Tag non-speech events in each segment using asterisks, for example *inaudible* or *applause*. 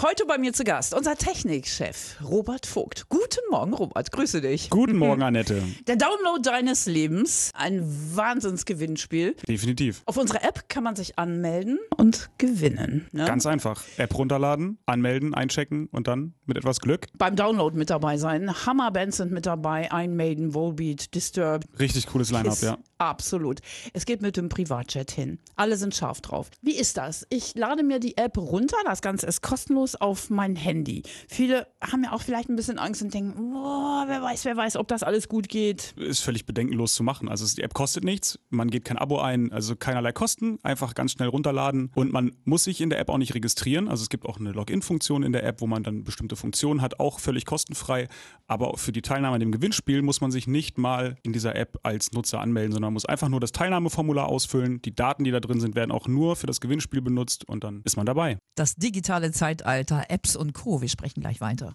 Heute bei mir zu Gast unser Technikchef Robert Vogt. Guten Morgen, Robert. Grüße dich. Guten Morgen, Annette. Der Download deines Lebens, ein Wahnsinnsgewinnspiel. Definitiv. Auf unserer App kann man sich anmelden und gewinnen. Ne? Ganz einfach. App runterladen, anmelden, einchecken und dann mit etwas Glück. Beim Download mit dabei sein. Hammerbands sind mit dabei. Ein Maiden, Volbeat, Disturbed. Richtig cooles Line-Up, ja. Absolut. Es geht mit dem Privatjet hin. Alle sind scharf drauf. Wie ist das? Ich lade mir die App runter. Das Ganze ist kostenlos auf mein Handy. Viele haben ja auch vielleicht ein bisschen Angst und denken, boah, wer weiß, wer weiß, ob das alles gut geht. Ist völlig bedenkenlos zu machen. Also die App kostet nichts, man geht kein Abo ein, also keinerlei Kosten, einfach ganz schnell runterladen und man muss sich in der App auch nicht registrieren. Also es gibt auch eine Login-Funktion in der App, wo man dann bestimmte Funktionen hat, auch völlig kostenfrei. Aber für die Teilnahme an dem Gewinnspiel muss man sich nicht mal in dieser App als Nutzer anmelden, sondern muss einfach nur das Teilnahmeformular ausfüllen. Die Daten, die da drin sind, werden auch nur für das Gewinnspiel benutzt und dann ist man dabei. Das digitale Zeitalter, Apps und Co. Wir sprechen gleich weiter.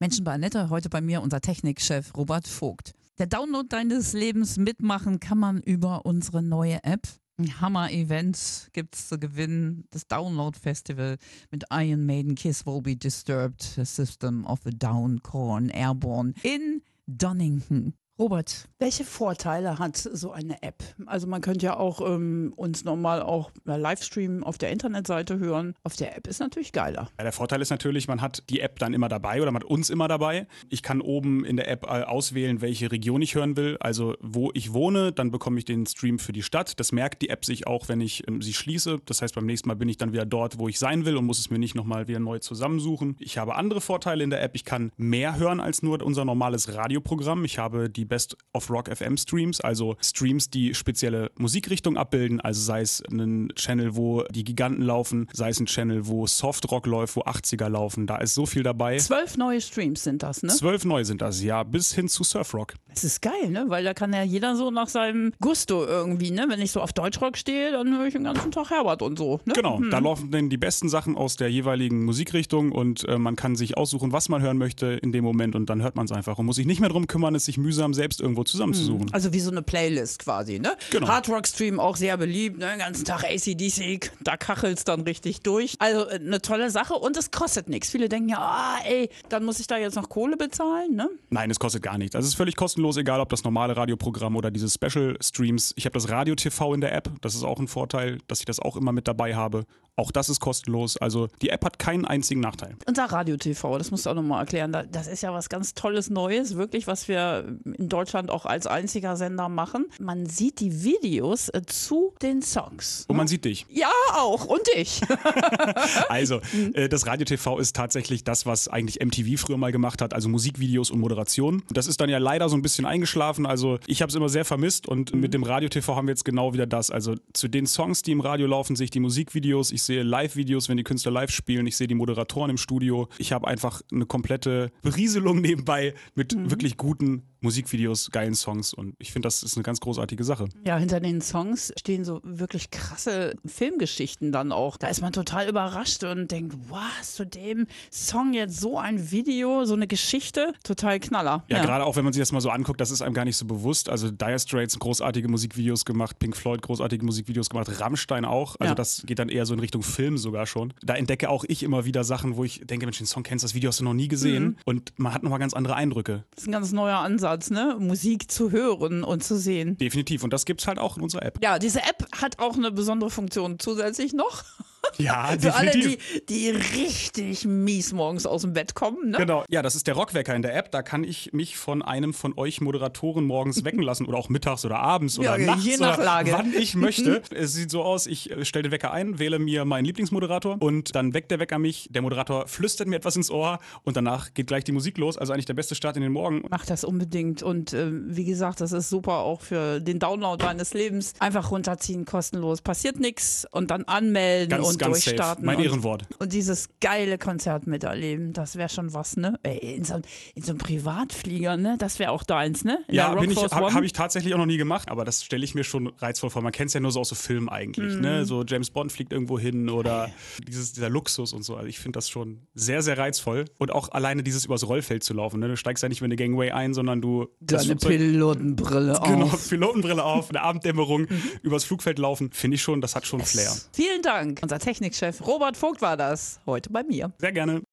Menschen bei Annette, heute bei mir unser Technikchef Robert Vogt. Der Download deines Lebens mitmachen kann man über unsere neue App. Ein Hammer-Event gibt es zu gewinnen. Das Download-Festival mit Iron Maiden, Kiss Will Be Disturbed, The System of a Down, Korn, Airborne in Donington. Robert, welche Vorteile hat so eine App? Also man könnte ja auch ähm, uns normal auch äh, Livestream auf der Internetseite hören. Auf der App ist natürlich geiler. Ja, der Vorteil ist natürlich, man hat die App dann immer dabei oder man hat uns immer dabei. Ich kann oben in der App äh, auswählen, welche Region ich hören will. Also wo ich wohne, dann bekomme ich den Stream für die Stadt. Das merkt die App sich auch, wenn ich ähm, sie schließe. Das heißt, beim nächsten Mal bin ich dann wieder dort, wo ich sein will und muss es mir nicht nochmal wieder neu zusammensuchen. Ich habe andere Vorteile in der App. Ich kann mehr hören als nur unser normales Radioprogramm. Ich habe die Best of Rock FM Streams, also Streams, die spezielle Musikrichtung abbilden. Also sei es ein Channel, wo die Giganten laufen, sei es ein Channel, wo Softrock läuft, wo 80er laufen. Da ist so viel dabei. Zwölf neue Streams sind das, ne? Zwölf neu sind das, ja, bis hin zu Surfrock. Das ist geil, ne? Weil da kann ja jeder so nach seinem Gusto irgendwie, ne? Wenn ich so auf Deutschrock stehe, dann höre ich den ganzen Tag Herbert und so. Ne? Genau, da laufen dann die besten Sachen aus der jeweiligen Musikrichtung und äh, man kann sich aussuchen, was man hören möchte in dem Moment und dann hört man es einfach und muss sich nicht mehr drum kümmern, es sich mühsam selbst irgendwo zusammenzusuchen. Also wie so eine Playlist quasi, ne? Genau. Hardrock Stream auch sehr beliebt, ne? Den ganzen Tag ACDC, da kachelt's dann richtig durch. Also äh, eine tolle Sache und es kostet nichts. Viele denken ja, ah, ey, dann muss ich da jetzt noch Kohle bezahlen, ne? Nein, es kostet gar nichts. Also es ist völlig kostenlos, egal ob das normale Radioprogramm oder diese Special Streams. Ich habe das Radio TV in der App, das ist auch ein Vorteil, dass ich das auch immer mit dabei habe. Auch das ist kostenlos. Also die App hat keinen einzigen Nachteil. Unser Radio-TV, das musst du auch nochmal erklären. da- Das ist ja was ganz Tolles Neues, wirklich, was wir in Deutschland auch als einziger Sender machen. Man sieht die Videos äh, zu den Songs. Und man sieht dich. Ja, auch. Und ich. *laughs* *laughs* Also, äh, das Radio TV ist tatsächlich das, was eigentlich MTV früher mal gemacht hat, also Musikvideos und Moderation. Das ist dann ja leider so ein bisschen eingeschlafen. Also, ich habe es immer sehr vermisst und mit dem Radio TV haben wir jetzt genau wieder das. Also, zu den Songs, die im Radio laufen, sehe ich die Musikvideos, ich sehe Live-Videos, wenn die Künstler live spielen, ich sehe die Moderatoren im Studio. Ich habe einfach eine komplette Berieselung nebenbei mit wirklich guten Musikvideos, geilen Songs und ich finde, das ist eine ganz großartige Sache. Ja, hinter den Songs stehen so wirklich krasse Filmgeschichten dann auch. Da ist man total überrascht und denkt, was, zu dem Song jetzt so ein Video, so eine Geschichte? Total Knaller. Ja, gerade auch wenn man sich das mal so anguckt, das ist einem gar nicht so bewusst. Also Dire Straits großartige Musikvideos gemacht, Pink Floyd großartige Musikvideos gemacht, Rammstein auch. Also Ja. das geht dann eher so in Richtung Film sogar schon. Da entdecke auch ich immer wieder Sachen, wo ich denke, Mensch, den Song kennst, du, das Video hast du noch nie gesehen. Mhm. Und man hat nochmal ganz andere Eindrücke. Das ist ein ganz neuer Ansatz, ne? Musik zu hören und zu sehen. Definitiv. Und das gibt's halt auch in unserer App. Ja, diese App hat auch eine besondere Funktion zusätzlich noch. Ja, Für alle, die, die richtig mies morgens aus dem Bett kommen, ne? Genau, ja, das ist der Rockwecker in der App. Da kann ich mich von einem von euch Moderatoren morgens wecken *laughs* lassen oder auch mittags oder abends oder Ja, nachts je nach Lage. wann ich *laughs* möchte. es sieht so aus, ich äh, stelle den Wecker ein, wähle mir meinen Lieblingsmoderator und dann weckt der Wecker mich. Der Moderator flüstert mir etwas ins Ohr und danach geht gleich die Musik los. Also eigentlich der beste Start in den Morgen. Mach das unbedingt. Und äh, wie gesagt, das ist super auch für den Download deines Lebens. Einfach runterziehen, kostenlos. Passiert nichts und dann anmelden Ganz, und Ganz safe. durchstarten. Mein und, Ehrenwort. Und dieses geile Konzert miterleben, das wäre schon was, ne? Ey, in so, in so einem Privatflieger, ne? Das wäre auch deins, ne? In Ja, habe hab ich tatsächlich auch noch nie gemacht, aber das stelle ich mir schon reizvoll vor. Man kennt es ja nur so aus so Filmen eigentlich, Mhm. ne? So James Bond fliegt irgendwo hin oder dieses, dieser Luxus und so. Also ich finde das schon sehr, sehr reizvoll. Und auch alleine dieses übers Rollfeld zu laufen, ne? Du steigst ja nicht mehr in eine Gangway ein, sondern du Deine Pilotenbrille *laughs* Genau, auf. Pilotenbrille auf, eine Abenddämmerung, Mhm. übers Flugfeld laufen, finde ich schon, das hat schon Flair. Vielen Dank. Unser Technikchef Robert Vogt war das heute bei mir. Sehr gerne.